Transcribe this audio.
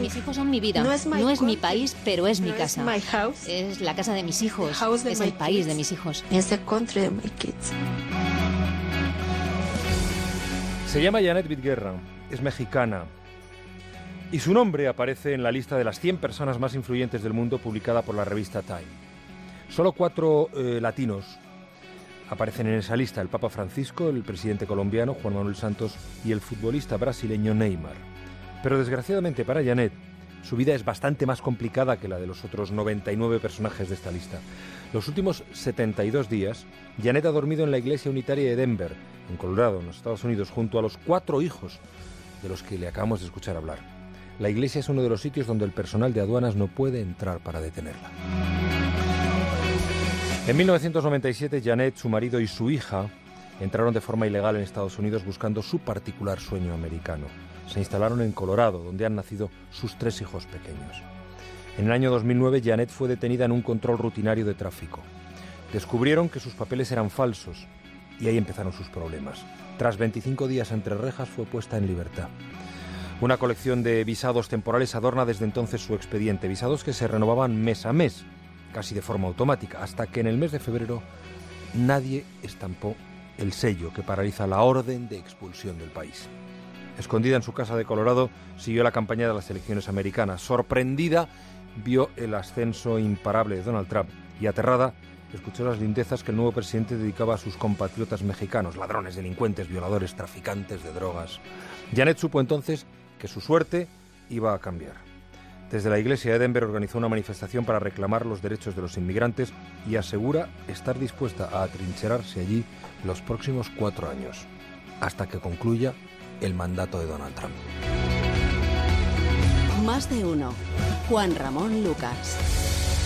Mis hijos son mi vida. No es, mi país, pero es mi casa. Es la casa de mis hijos. Es el país de mis hijos. Se llama Janet Bitguerra. Es mexicana. Y su nombre aparece en la lista de las 100 personas más influyentes del mundo publicada por la revista Time. Solo cuatro eh, latinos aparecen en esa lista, el Papa Francisco, el presidente colombiano Juan Manuel Santos y el futbolista brasileño Neymar. Pero desgraciadamente para Janet, su vida es bastante más complicada que la de los otros 99 personajes de esta lista. Los últimos 72 días, Janet ha dormido en la iglesia unitaria de Denver, en Colorado, en los Estados Unidos, junto a los cuatro hijos de los que le acabamos de escuchar hablar. La iglesia es uno de los sitios donde el personal de aduanas no puede entrar para detenerla. En 1997, Janet, su marido y su hija entraron de forma ilegal en Estados Unidos buscando su particular sueño americano. Se instalaron en Colorado, donde han nacido sus tres hijos pequeños. En el año 2009, Janet fue detenida en un control rutinario de tráfico. Descubrieron que sus papeles eran falsos y ahí empezaron sus problemas. Tras 25 días entre rejas, fue puesta en libertad. Una colección de visados temporales adorna desde entonces su expediente, visados que se renovaban mes a mes casi de forma automática, hasta que en el mes de febrero nadie estampó el sello que paraliza la orden de expulsión del país. Escondida en su casa de Colorado, siguió la campaña de las elecciones americanas. Sorprendida, vio el ascenso imparable de Donald Trump y aterrada, escuchó las lindezas que el nuevo presidente dedicaba a sus compatriotas mexicanos, ladrones, delincuentes, violadores, traficantes de drogas. Janet supo entonces que su suerte iba a cambiar. Desde la iglesia de Denver organizó una manifestación para reclamar los derechos de los inmigrantes y asegura estar dispuesta a atrincherarse allí los próximos cuatro años, hasta que concluya el mandato de Donald Trump. Más de uno. Juan Ramón Lucas.